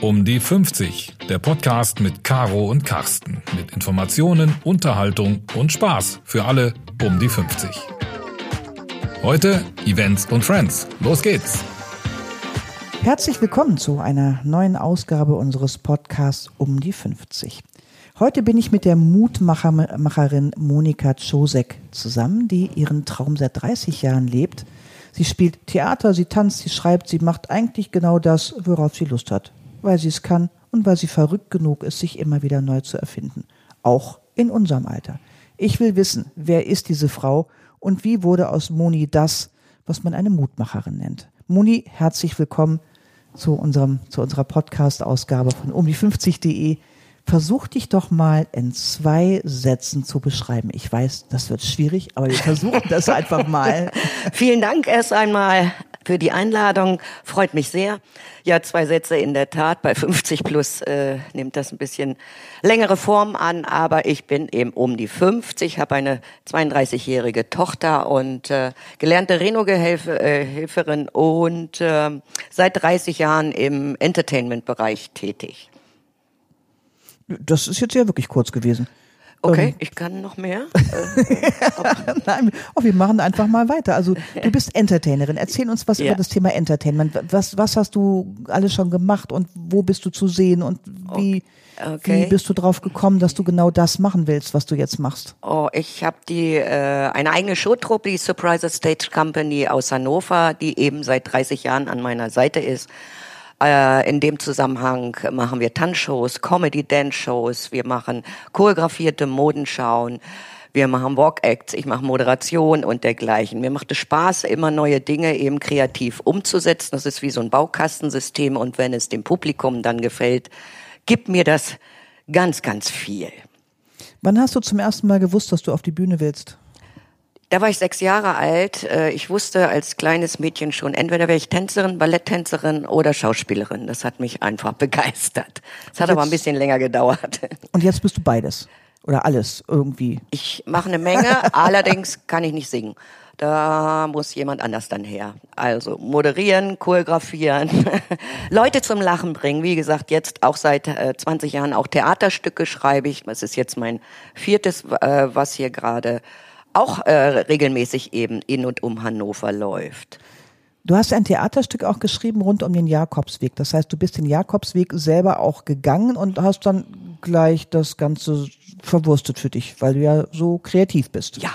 Um die 50, der Podcast mit Caro und Carsten. Mit Informationen, Unterhaltung und Spaß für alle um die 50. Heute Events und Friends. Los geht's! Herzlich willkommen zu einer neuen Ausgabe unseres Podcasts Um die 50. Heute bin ich mit der Mutmacherin Monika Czosek zusammen, die ihren Traum seit 30 Jahren lebt. Sie spielt Theater, sie tanzt, sie schreibt, sie macht eigentlich genau das, worauf sie Lust hat weil sie es kann und weil sie verrückt genug ist, sich immer wieder neu zu erfinden. Auch in unserem Alter. Ich will wissen, wer ist diese Frau und wie wurde aus Moni das, was man eine Mutmacherin nennt. Moni, herzlich willkommen zu unserem, zu unserer Podcast-Ausgabe von um die 50.de. Versuch dich doch mal in zwei Sätzen zu beschreiben. Ich weiß, das wird schwierig, aber wir versuchen das einfach mal. Vielen Dank erst einmal für die Einladung. Freut mich sehr. Ja, zwei Sätze in der Tat. Bei 50 plus äh, nimmt das ein bisschen längere Form an, aber ich bin eben um die 50, habe eine 32-jährige Tochter und äh, gelernte Reno-Helferin und äh, seit 30 Jahren im Entertainment-Bereich tätig. Das ist jetzt ja wirklich kurz gewesen. Okay, ähm, ich kann noch mehr. Nein, oh, wir machen einfach mal weiter. Also du bist Entertainerin. Erzähl uns was ja. über das Thema Entertainment. Was, was hast du alles schon gemacht und wo bist du zu sehen und wie, okay. wie bist du drauf gekommen, dass du genau das machen willst, was du jetzt machst? Oh, ich habe die äh, eine eigene Showtruppe, die Surprise Stage Company aus Hannover, die eben seit 30 Jahren an meiner Seite ist. Äh, in dem Zusammenhang machen wir Tanzshows, Comedy-Dance-Shows, wir machen choreografierte Modenschauen. Wir machen Walk-Acts, ich mache Moderation und dergleichen. Mir macht es Spaß, immer neue Dinge eben kreativ umzusetzen. Das ist wie so ein Baukastensystem und wenn es dem Publikum dann gefällt, gibt mir das ganz, ganz viel. Wann hast du zum ersten Mal gewusst, dass du auf die Bühne willst? Da war ich sechs Jahre alt. Äh, ich wusste als kleines Mädchen schon, entweder wäre ich Tänzerin, Balletttänzerin oder Schauspielerin. Das hat mich einfach begeistert. Es hat aber ein bisschen länger gedauert. Und jetzt bist du beides oder alles irgendwie? Ich mache eine Menge, allerdings kann ich nicht singen. Da muss jemand anders dann her. Also moderieren, choreografieren, Leute zum Lachen bringen. Wie gesagt, jetzt auch seit äh, 20 Jahren auch Theaterstücke schreibe ich. Das ist jetzt mein viertes, äh, was hier gerade auch äh, regelmäßig eben in und um Hannover läuft. Du hast ein Theaterstück auch geschrieben rund um den Jakobsweg. Das heißt, du bist den Jakobsweg selber auch gegangen und hast dann gleich das Ganze verwurstet für dich, weil du ja so kreativ bist. Ja.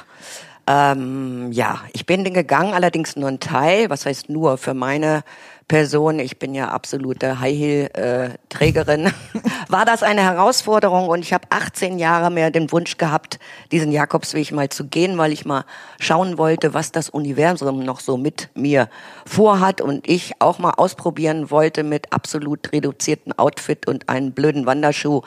Ähm, ja, ich bin den gegangen, allerdings nur ein Teil. Was heißt nur? Für meine Person, ich bin ja absolute High-Heel-Trägerin, war das eine Herausforderung und ich habe 18 Jahre mehr den Wunsch gehabt, diesen Jakobsweg mal zu gehen, weil ich mal schauen wollte, was das Universum noch so mit mir vorhat und ich auch mal ausprobieren wollte mit absolut reduzierten Outfit und einem blöden Wanderschuh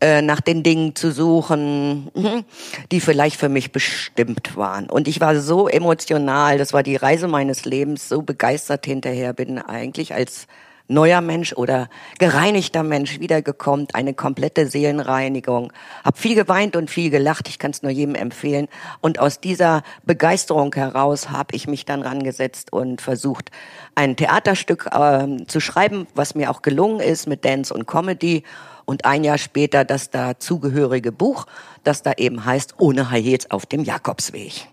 äh, nach den Dingen zu suchen, mhm, die vielleicht für mich bestimmt waren. Und ich war so emotional, das war die Reise meines Lebens, so begeistert hinterher bin eigentlich als neuer Mensch oder gereinigter Mensch wiedergekommen, eine komplette Seelenreinigung. Hab viel geweint und viel gelacht, ich kann es nur jedem empfehlen. Und aus dieser Begeisterung heraus habe ich mich dann rangesetzt und versucht, ein Theaterstück äh, zu schreiben, was mir auch gelungen ist mit Dance und Comedy und ein Jahr später das dazugehörige Buch, das da eben heißt Ohne Heels auf dem Jakobsweg.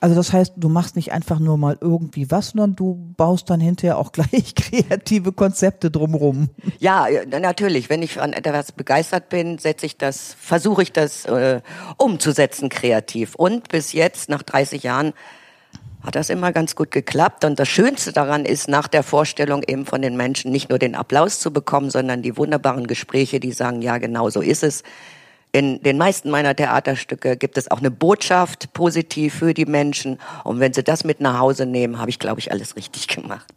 Also das heißt, du machst nicht einfach nur mal irgendwie was, sondern du baust dann hinterher auch gleich kreative Konzepte drumrum. Ja, natürlich. Wenn ich an etwas begeistert bin, setze ich das, versuche ich das äh, umzusetzen kreativ. Und bis jetzt, nach 30 Jahren, hat das immer ganz gut geklappt. Und das Schönste daran ist, nach der Vorstellung eben von den Menschen nicht nur den Applaus zu bekommen, sondern die wunderbaren Gespräche, die sagen, ja, genau so ist es. In den meisten meiner Theaterstücke gibt es auch eine Botschaft positiv für die Menschen. Und wenn sie das mit nach Hause nehmen, habe ich, glaube ich, alles richtig gemacht.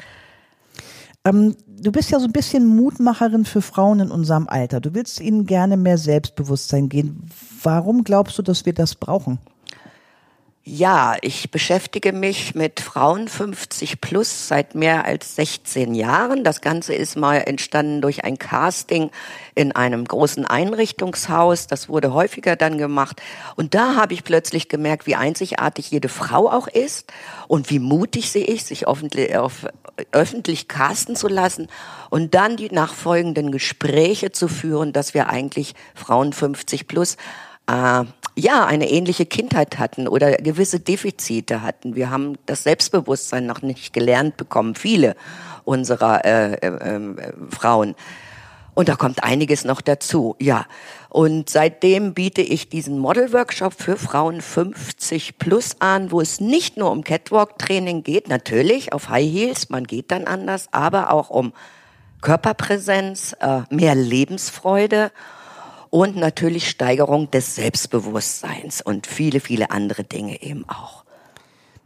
Ähm, du bist ja so ein bisschen Mutmacherin für Frauen in unserem Alter. Du willst ihnen gerne mehr Selbstbewusstsein geben. Warum glaubst du, dass wir das brauchen? Ja, ich beschäftige mich mit Frauen 50 plus seit mehr als 16 Jahren. Das Ganze ist mal entstanden durch ein Casting in einem großen Einrichtungshaus. Das wurde häufiger dann gemacht. Und da habe ich plötzlich gemerkt, wie einzigartig jede Frau auch ist und wie mutig sie ist, sich öffentlich, auf, öffentlich casten zu lassen und dann die nachfolgenden Gespräche zu führen, dass wir eigentlich Frauen 50 plus äh, ja, eine ähnliche Kindheit hatten oder gewisse Defizite hatten. Wir haben das Selbstbewusstsein noch nicht gelernt bekommen, viele unserer äh, äh, äh, Frauen. Und da kommt einiges noch dazu, ja. Und seitdem biete ich diesen Model-Workshop für Frauen 50 plus an, wo es nicht nur um Catwalk-Training geht, natürlich auf High Heels, man geht dann anders, aber auch um Körperpräsenz, äh, mehr Lebensfreude und natürlich Steigerung des Selbstbewusstseins und viele, viele andere Dinge eben auch.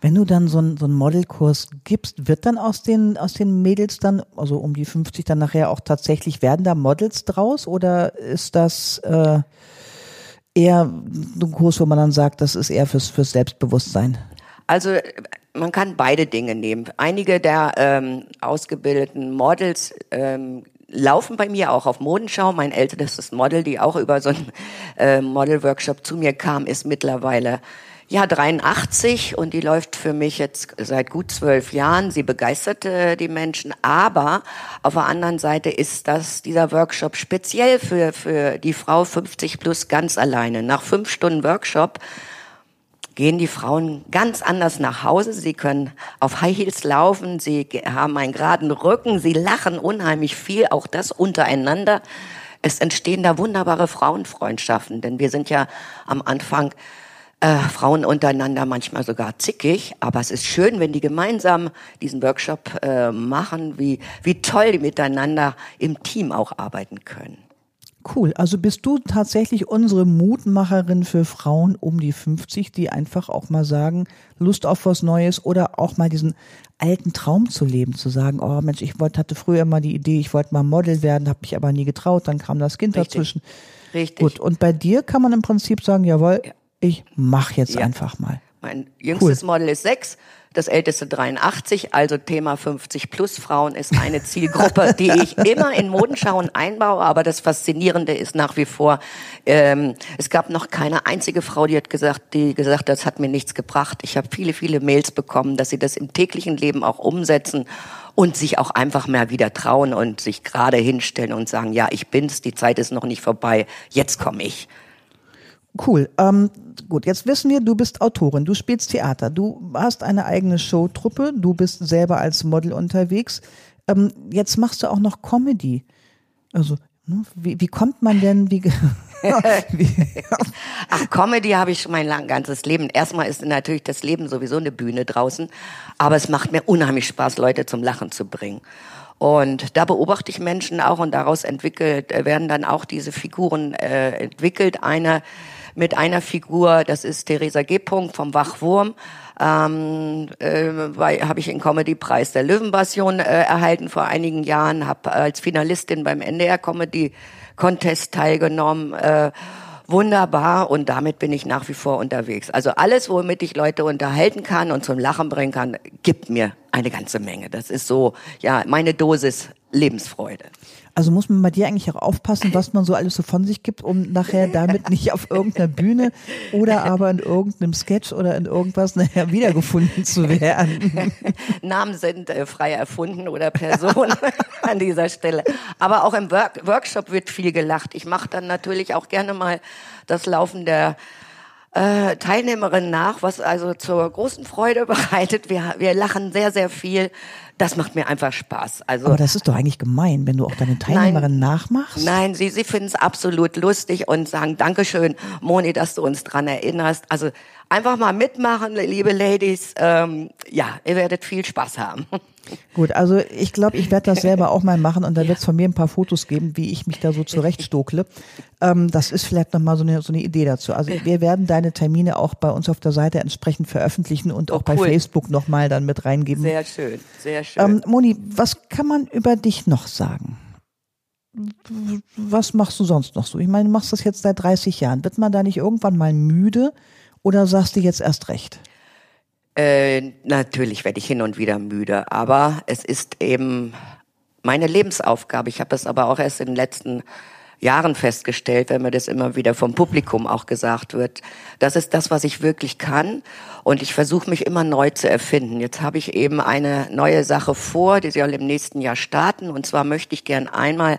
Wenn du dann so einen so einen Modelkurs gibst, wird dann aus den, aus den Mädels dann, also um die 50 dann nachher auch tatsächlich, werden da Models draus oder ist das äh, eher ein Kurs, wo man dann sagt, das ist eher fürs, fürs Selbstbewusstsein? Also man kann beide Dinge nehmen. Einige der ähm, ausgebildeten Models ähm, laufen bei mir auch auf Modenschau. Mein ältestes Model, die auch über so einen äh, Model-Workshop zu mir kam, ist mittlerweile ja 83 und die läuft für mich jetzt seit gut zwölf Jahren. Sie begeisterte die Menschen, aber auf der anderen Seite ist das dieser Workshop speziell für für die Frau 50 plus ganz alleine. Nach fünf Stunden Workshop gehen die Frauen ganz anders nach Hause. Sie können auf High Heels laufen, sie haben einen geraden Rücken, sie lachen unheimlich viel, auch das untereinander. Es entstehen da wunderbare Frauenfreundschaften, denn wir sind ja am Anfang äh, Frauen untereinander manchmal sogar zickig, aber es ist schön, wenn die gemeinsam diesen Workshop äh, machen, wie, wie toll die miteinander im Team auch arbeiten können. Cool. Also bist du tatsächlich unsere Mutmacherin für Frauen um die 50, die einfach auch mal sagen, Lust auf was Neues oder auch mal diesen alten Traum zu leben, zu sagen, oh Mensch, ich wollte, hatte früher mal die Idee, ich wollte mal Model werden, habe mich aber nie getraut, dann kam das Kind Richtig. dazwischen. Richtig. Gut. Und bei dir kann man im Prinzip sagen, jawohl, ich mach jetzt Ja. einfach mal. Mein jüngstes Model ist sechs, das älteste 83, also Thema 50 plus Frauen ist eine Zielgruppe, die ich immer in Modenschauen einbaue. Aber das Faszinierende ist nach wie vor, ähm, es gab noch keine einzige Frau, die hat gesagt, die gesagt, hat, das hat mir nichts gebracht. Ich habe viele, viele Mails bekommen, dass sie das im täglichen Leben auch umsetzen und sich auch einfach mal wieder trauen und sich gerade hinstellen und sagen, ja, ich bin's, die Zeit ist noch nicht vorbei, jetzt komme ich. Cool. Ähm, gut, jetzt wissen wir, du bist Autorin, du spielst Theater, du hast eine eigene Showtruppe, du bist selber als Model unterwegs. Ähm, jetzt machst du auch noch Comedy. Also, ne, wie, wie kommt man denn, wie, Ach, Comedy habe ich schon mein lang, ganzes Leben. Erstmal ist natürlich das Leben sowieso eine Bühne draußen, aber es macht mir unheimlich Spaß, Leute zum Lachen zu bringen. Und da beobachte ich Menschen auch und daraus entwickelt äh, werden dann auch diese Figuren äh, entwickelt. Eine mit einer Figur, das ist Theresa G. Vom Wachwurm. Ähm, äh, habe ich den Comedy-Preis der Löwenpassion äh, erhalten vor einigen Jahren, habe als Finalistin beim NDR Comedy Contest teilgenommen. Äh, wunderbar und damit bin ich nach wie vor unterwegs. Also alles, womit ich Leute unterhalten kann und zum Lachen bringen kann, gibt mir eine ganze Menge. Das ist so, ja, meine Dosis Lebensfreude. Also muss man bei dir eigentlich auch aufpassen, was man so alles so von sich gibt, um nachher damit nicht auf irgendeiner Bühne oder aber in irgendeinem Sketch oder in irgendwas nachher wiedergefunden zu werden. Namen sind äh, frei erfunden oder Personen an dieser Stelle. Aber auch im Work Workshop wird viel gelacht. Ich mache dann natürlich auch gerne mal das Laufen der äh, Teilnehmerin nach, was also zur großen Freude bereitet. Wir, wir lachen sehr, sehr viel. Das macht mir einfach Spaß. Also Aber das ist doch eigentlich gemein, wenn du auch deine Teilnehmerin nachmachst. Nein, sie, sie finden es absolut lustig und sagen Dankeschön, Moni, dass du uns dran erinnerst. Also einfach mal mitmachen, liebe Ladies. Ähm, ja, ihr werdet viel Spaß haben. Gut, also ich glaube, ich werde das selber auch mal machen und da wird es von mir ein paar Fotos geben, wie ich mich da so zurechtstokle. Ähm, das ist vielleicht nochmal so eine, so eine Idee dazu. Also wir werden deine Termine auch bei uns auf der Seite entsprechend veröffentlichen und auch bei cool. Facebook nochmal dann mit reingeben. Sehr schön, sehr schön. Ähm, Moni, was kann man über dich noch sagen? Was machst du sonst noch so? Ich meine, du machst das jetzt seit 30 Jahren. Wird man da nicht irgendwann mal müde oder sagst du jetzt erst recht? Äh, natürlich werde ich hin und wieder müde, aber es ist eben meine Lebensaufgabe. Ich habe das aber auch erst in den letzten Jahren festgestellt, wenn mir das immer wieder vom Publikum auch gesagt wird. Das ist das, was ich wirklich kann. Und ich versuche mich immer neu zu erfinden. Jetzt habe ich eben eine neue Sache vor, die soll im nächsten Jahr starten. Und zwar möchte ich gern einmal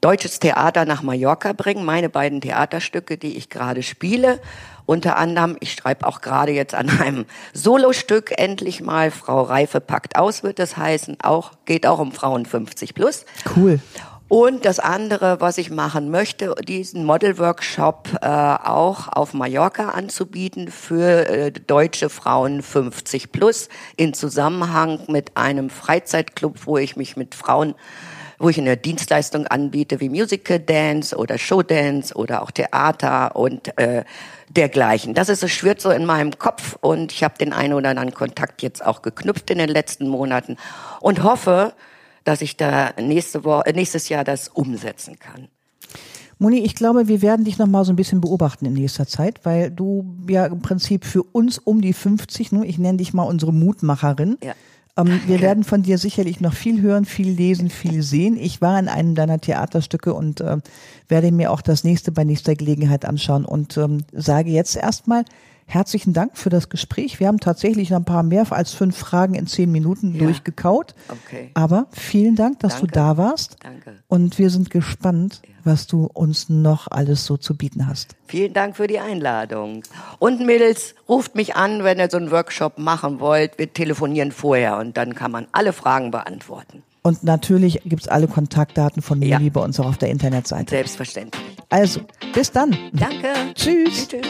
deutsches Theater nach Mallorca bringen. Meine beiden Theaterstücke, die ich gerade spiele. Unter anderem, ich schreibe auch gerade jetzt an einem Solostück endlich mal. Frau Reife packt aus, wird das heißen. Auch, geht auch um Frauen 50 plus. Cool. Und das andere, was ich machen möchte, diesen Model-Workshop äh, auch auf Mallorca anzubieten für äh, deutsche Frauen 50 plus in Zusammenhang mit einem Freizeitclub, wo ich mich mit Frauen wo ich eine Dienstleistung anbiete wie Musical Dance oder Show Dance oder auch Theater und äh, dergleichen. Das ist, es schwirrt so in meinem Kopf und ich habe den einen oder anderen Kontakt jetzt auch geknüpft in den letzten Monaten und hoffe, dass ich da nächste Woche, äh, nächstes Jahr das umsetzen kann. Moni, ich glaube, wir werden dich noch mal so ein bisschen beobachten in nächster Zeit, weil du ja im Prinzip für uns um die 50, nur ich nenne dich mal unsere Mutmacherin. Ja. Ähm, wir werden von dir sicherlich noch viel hören, viel lesen, viel sehen. Ich war in einem deiner Theaterstücke und äh, werde mir auch das nächste bei nächster Gelegenheit anschauen und ähm, sage jetzt erstmal Herzlichen Dank für das Gespräch. Wir haben tatsächlich ein paar mehr als fünf Fragen in zehn Minuten ja. durchgekaut. Okay. Aber vielen Dank, dass Danke. du da warst. Danke. Und wir sind gespannt, ja. was du uns noch alles so zu bieten hast. Vielen Dank für die Einladung. Und Mädels, ruft mich an, wenn ihr so einen Workshop machen wollt. Wir telefonieren vorher und dann kann man alle Fragen beantworten. Und natürlich gibt es alle Kontaktdaten von Mili ja. bei uns auch auf der Internetseite. Selbstverständlich. Also, bis dann. Danke. Tschüss. tschüss.